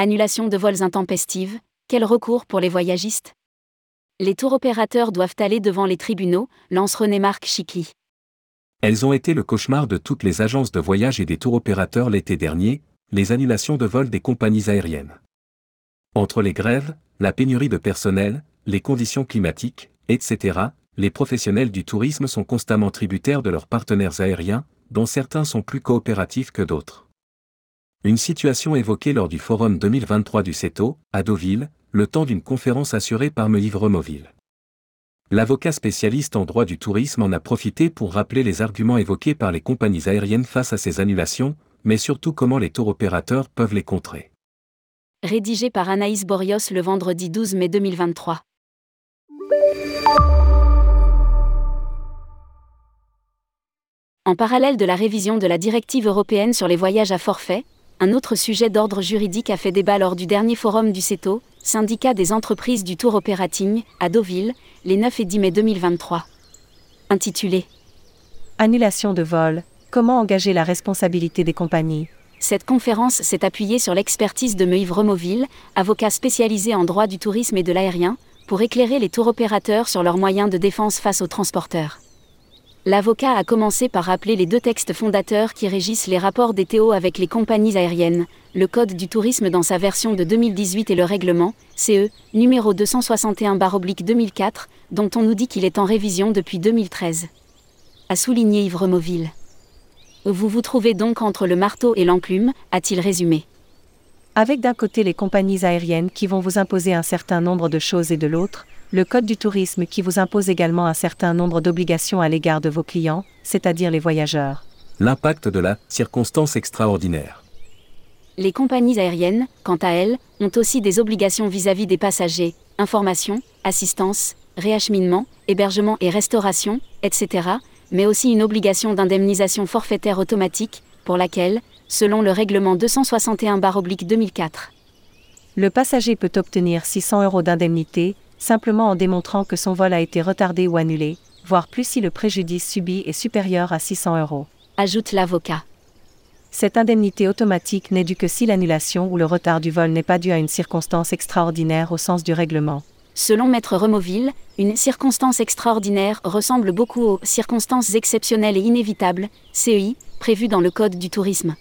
Annulation de vols intempestives, quel recours pour les voyagistes? Les tours opérateurs doivent aller devant les tribunaux, lance René-Marc Chicli. Elles ont été le cauchemar de toutes les agences de voyage et des tours opérateurs l'été dernier, les annulations de vols des compagnies aériennes. Entre les grèves, la pénurie de personnel, les conditions climatiques, etc., les professionnels du tourisme sont constamment tributaires de leurs partenaires aériens, dont certains sont plus coopératifs que d'autres. Une situation évoquée lors du Forum 2023 du CETO, à Deauville, le temps d'une conférence assurée par Meïve Removille. L'avocat spécialiste en droit du tourisme en a profité pour rappeler les arguments évoqués par les compagnies aériennes face à ces annulations, mais surtout comment les tours opérateurs peuvent les contrer. Rédigé par Anaïs Borios le vendredi 12 mai 2023. En parallèle de la révision de la directive européenne sur les voyages à forfait, un autre sujet d'ordre juridique a fait débat lors du dernier forum du CETO, syndicat des entreprises du tour operating, à Deauville, les 9 et 10 mai 2023. Intitulé Annulation de vol, comment engager la responsabilité des compagnies? Cette conférence s'est appuyée sur l'expertise de Meuve Removille, avocat spécialisé en droit du tourisme et de l'aérien, pour éclairer les tours opérateurs sur leurs moyens de défense face aux transporteurs. L'avocat a commencé par rappeler les deux textes fondateurs qui régissent les rapports des TO avec les compagnies aériennes, le Code du tourisme dans sa version de 2018 et le règlement, CE, numéro 261-2004, dont on nous dit qu'il est en révision depuis 2013. A souligné Yves. Vous vous trouvez donc entre le marteau et l'enclume, a-t-il résumé. Avec d'un côté les compagnies aériennes qui vont vous imposer un certain nombre de choses et de l'autre, le Code du tourisme qui vous impose également un certain nombre d'obligations à l'égard de vos clients, c'est-à-dire les voyageurs. L'impact de la circonstance extraordinaire. Les compagnies aériennes, quant à elles, ont aussi des obligations vis-à-vis des passagers, information, assistance, réacheminement, hébergement et restauration, etc., mais aussi une obligation d'indemnisation forfaitaire automatique, pour laquelle, selon le règlement 261-2004, le passager peut obtenir 600 euros d'indemnité, simplement en démontrant que son vol a été retardé ou annulé, voire plus si le préjudice subi est supérieur à 600 euros. Ajoute l'avocat. Cette indemnité automatique n'est due que si l'annulation ou le retard du vol n'est pas dû à une circonstance extraordinaire au sens du règlement. Selon Maître Removille, une circonstance extraordinaire ressemble beaucoup aux circonstances exceptionnelles et inévitables, CEI, prévues dans le Code du tourisme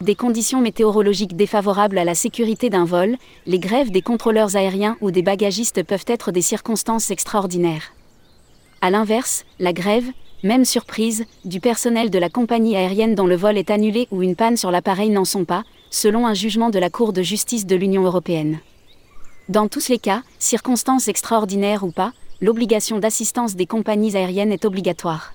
des conditions météorologiques défavorables à la sécurité d'un vol, les grèves des contrôleurs aériens ou des bagagistes peuvent être des circonstances extraordinaires. A l'inverse, la grève, même surprise, du personnel de la compagnie aérienne dont le vol est annulé ou une panne sur l'appareil n'en sont pas, selon un jugement de la Cour de justice de l'Union européenne. Dans tous les cas, circonstances extraordinaires ou pas, l'obligation d'assistance des compagnies aériennes est obligatoire.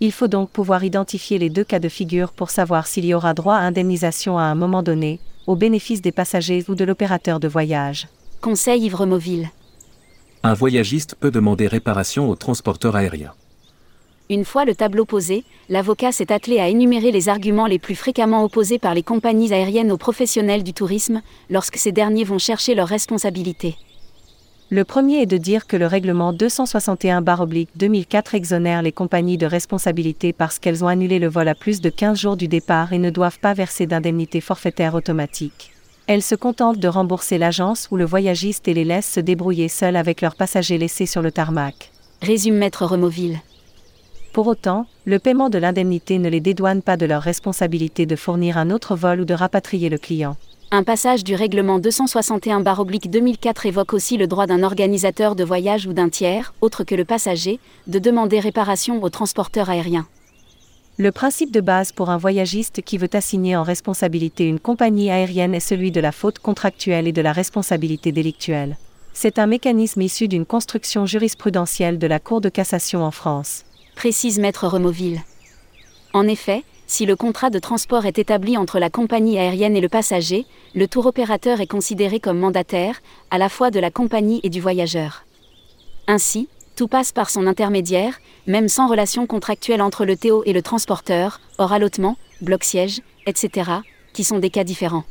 Il faut donc pouvoir identifier les deux cas de figure pour savoir s'il y aura droit à indemnisation à un moment donné, au bénéfice des passagers ou de l'opérateur de voyage. Conseil Ivre Mobile. Un voyagiste peut demander réparation au transporteur aérien. Une fois le tableau posé, l'avocat s'est attelé à énumérer les arguments les plus fréquemment opposés par les compagnies aériennes aux professionnels du tourisme, lorsque ces derniers vont chercher leur responsabilité. Le premier est de dire que le règlement 261-2004 exonère les compagnies de responsabilité parce qu'elles ont annulé le vol à plus de 15 jours du départ et ne doivent pas verser d'indemnité forfaitaire automatique. Elles se contentent de rembourser l'agence ou le voyagiste et les laissent se débrouiller seuls avec leurs passagers laissés sur le tarmac. Résume Maître Removille. Pour autant, le paiement de l'indemnité ne les dédouane pas de leur responsabilité de fournir un autre vol ou de rapatrier le client. Un passage du règlement 261-2004 évoque aussi le droit d'un organisateur de voyage ou d'un tiers, autre que le passager, de demander réparation au transporteur aérien. Le principe de base pour un voyagiste qui veut assigner en responsabilité une compagnie aérienne est celui de la faute contractuelle et de la responsabilité délictuelle. C'est un mécanisme issu d'une construction jurisprudentielle de la Cour de cassation en France. Précise Maître Removille. En effet, si le contrat de transport est établi entre la compagnie aérienne et le passager, le tour opérateur est considéré comme mandataire, à la fois de la compagnie et du voyageur. Ainsi, tout passe par son intermédiaire, même sans relation contractuelle entre le TO et le transporteur, hors allotement, bloc-siège, etc., qui sont des cas différents.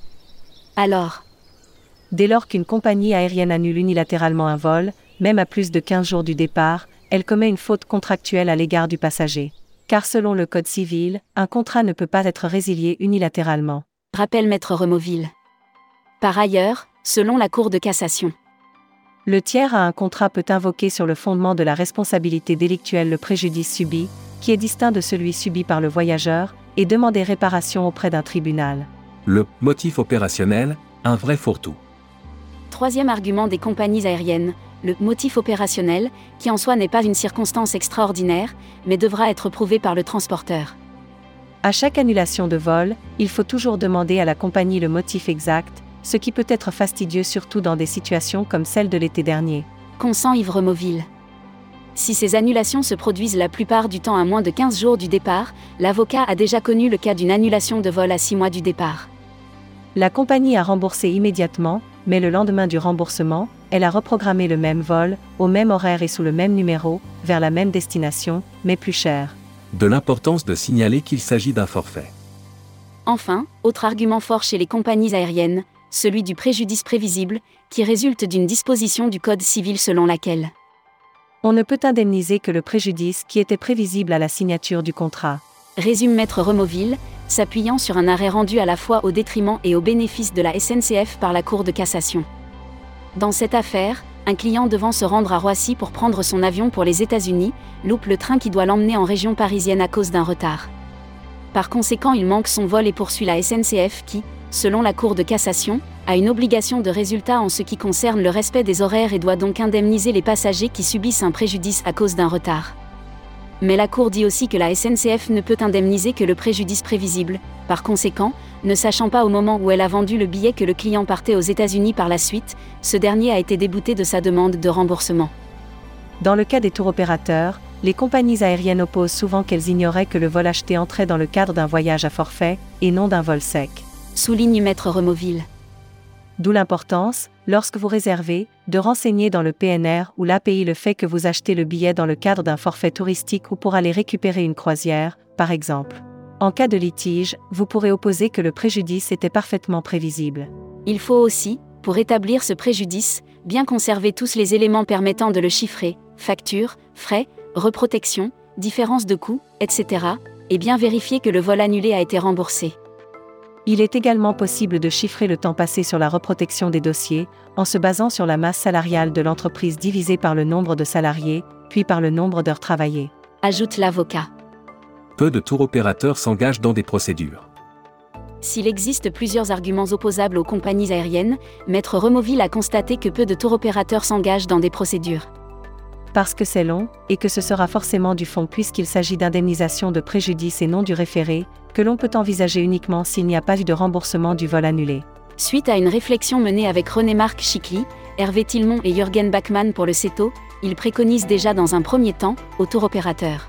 Alors, Dès lors qu'une compagnie aérienne annule unilatéralement un vol, même à plus de 15 jours du départ, elle commet une faute contractuelle à l'égard du passager car selon le Code civil, un contrat ne peut pas être résilié unilatéralement. Rappelle Maître Removille. Par ailleurs, selon la Cour de cassation, Le tiers à un contrat peut invoquer sur le fondement de la responsabilité délictuelle le préjudice subi, qui est distinct de celui subi par le voyageur, et demander réparation auprès d'un tribunal. Le motif opérationnel, un vrai fourre-tout. troisième argument des compagnies aériennes, le motif opérationnel, qui en soi n'est pas une circonstance extraordinaire, mais devra être prouvé par le transporteur. À chaque annulation de vol, il faut toujours demander à la compagnie le motif exact, ce qui peut être fastidieux surtout dans des situations comme celle de l'été dernier. Consent Ivremoville. Si ces annulations se produisent la plupart du temps à moins de 15 jours du départ, l'avocat a déjà connu le cas d'une annulation de vol à 6 mois du départ. La compagnie a remboursé immédiatement, mais le lendemain du remboursement, elle a reprogrammé le même vol, au même horaire et sous le même numéro, vers la même destination, mais plus cher. De l'importance de signaler qu'il s'agit d'un forfait. Enfin, autre argument fort chez les compagnies aériennes, celui du préjudice prévisible, qui résulte d'une disposition du Code civil selon laquelle On ne peut indemniser que le préjudice qui était prévisible à la signature du contrat. résume Maître Removille, s'appuyant sur un arrêt rendu à la fois au détriment et au bénéfice de la SNCF par la Cour de cassation. Dans cette affaire, un client devant se rendre à Roissy pour prendre son avion pour les États-Unis, loupe le train qui doit l'emmener en région parisienne à cause d'un retard. Par conséquent, il manque son vol et poursuit la SNCF qui, selon la Cour de cassation, a une obligation de résultat en ce qui concerne le respect des horaires et doit donc indemniser les passagers qui subissent un préjudice à cause d'un retard. Mais la Cour dit aussi que la SNCF ne peut indemniser que le préjudice prévisible, par conséquent, ne sachant pas au moment où elle a vendu le billet que le client partait aux États-Unis par la suite, ce dernier a été débouté de sa demande de remboursement. Dans le cas des tours opérateurs, les compagnies aériennes opposent souvent qu'elles ignoraient que le vol acheté entrait dans le cadre d'un voyage à forfait, et non d'un vol sec. Souligne Maître Removille. D'où l'importance, lorsque vous réservez, de renseigner dans le PNR ou l'API le fait que vous achetez le billet dans le cadre d'un forfait touristique ou pour aller récupérer une croisière, par exemple. En cas de litige, vous pourrez opposer que le préjudice était parfaitement prévisible. Il faut aussi, pour établir ce préjudice, bien conserver tous les éléments permettant de le chiffrer, facture, frais, reprotection, différence de coûts, etc., et bien vérifier que le vol annulé a été remboursé. Il est également possible de chiffrer le temps passé sur la reprotection des dossiers, en se basant sur la masse salariale de l'entreprise divisée par le nombre de salariés, puis par le nombre d'heures travaillées. Ajoute l'avocat. Peu de tour opérateurs s'engagent dans des procédures. S'il existe plusieurs arguments opposables aux compagnies aériennes, Maître Removille a constaté que peu de tour opérateurs s'engagent dans des procédures. Parce que c'est long, et que ce sera forcément du fond puisqu'il s'agit d'indemnisation de préjudice et non du référé, que l'on peut envisager uniquement s'il n'y a pas eu de remboursement du vol annulé. Suite à une réflexion menée avec René-Marc Chicly, Hervé Tilmont et Jürgen Bachmann pour le CETO, ils préconisent déjà dans un premier temps, aux tour opérateurs,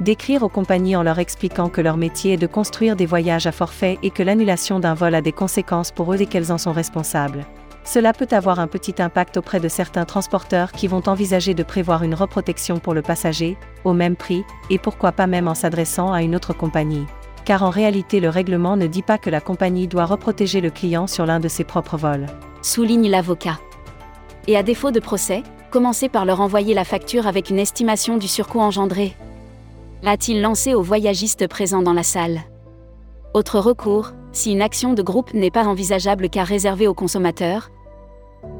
D'écrire aux compagnies en leur expliquant que leur métier est de construire des voyages à forfait et que l'annulation d'un vol a des conséquences pour eux et qu'elles en sont responsables. Cela peut avoir un petit impact auprès de certains transporteurs qui vont envisager de prévoir une reprotection pour le passager, au même prix, et pourquoi pas même en s'adressant à une autre compagnie. Car en réalité le règlement ne dit pas que la compagnie doit reprotéger le client sur l'un de ses propres vols. souligne l'avocat. Et à défaut de procès, commencez par leur envoyer la facture avec une estimation du surcoût engendré. A-t-il lancé aux voyagistes présents dans la salle? Autre recours, si une action de groupe n'est pas envisageable car réservée aux consommateurs,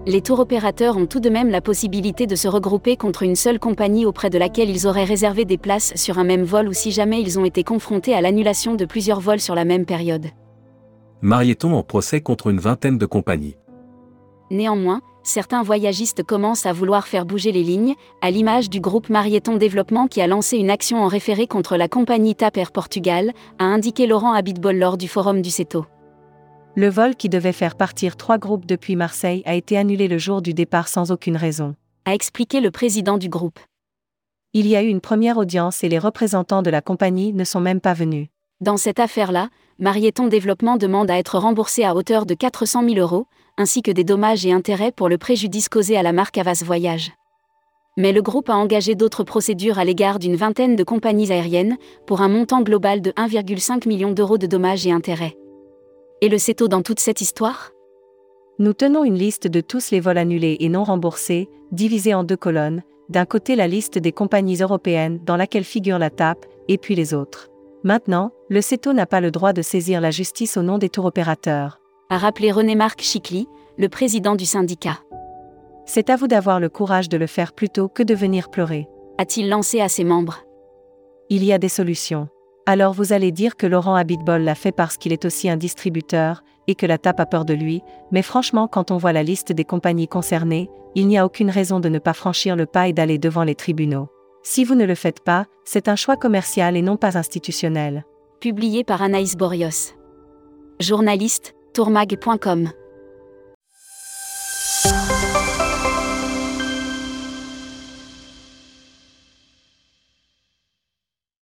les tours opérateurs ont tout de même la possibilité de se regrouper contre une seule compagnie auprès de laquelle ils auraient réservé des places sur un même vol ou si jamais ils ont été confrontés à l'annulation de plusieurs vols sur la même période. Marieton en procès contre une vingtaine de compagnies. Néanmoins, certains voyagistes commencent à vouloir faire bouger les lignes, à l'image du groupe Marieton Développement qui a lancé une action en référé contre la compagnie TAP Air Portugal, a indiqué Laurent Abitbol lors du forum du CETO. Le vol qui devait faire partir trois groupes depuis Marseille a été annulé le jour du départ sans aucune raison. A expliqué le président du groupe. Il y a eu une première audience et les représentants de la compagnie ne sont même pas venus. Dans cette affaire-là, Marieton Développement demande à être remboursé à hauteur de 400 000 euros, ainsi que des dommages et intérêts pour le préjudice causé à la marque Avas Voyage. Mais le groupe a engagé d'autres procédures à l'égard d'une vingtaine de compagnies aériennes, pour un montant global de 1,5 million d'euros de dommages et intérêts. Et le CETO dans toute cette histoire? Nous tenons une liste de tous les vols annulés et non remboursés, divisée en deux colonnes, d'un côté la liste des compagnies européennes dans laquelle figure la TAP, et puis les autres. Maintenant, le CETO n'a pas le droit de saisir la justice au nom des tours opérateurs. A rappelé René-Marc Chicly, le président du syndicat. C'est à vous d'avoir le courage de le faire plutôt que de venir pleurer. A-t-il lancé à ses membres? Il y a des solutions. Alors vous allez dire que Laurent Habitbol l'a fait parce qu'il est aussi un distributeur, et que la TAP a peur de lui, mais franchement quand on voit la liste des compagnies concernées, il n'y a aucune raison de ne pas franchir le pas et d'aller devant les tribunaux. Si vous ne le faites pas, c'est un choix commercial et non pas institutionnel. Publié par Anaïs Borios. Journaliste, tourmag.com.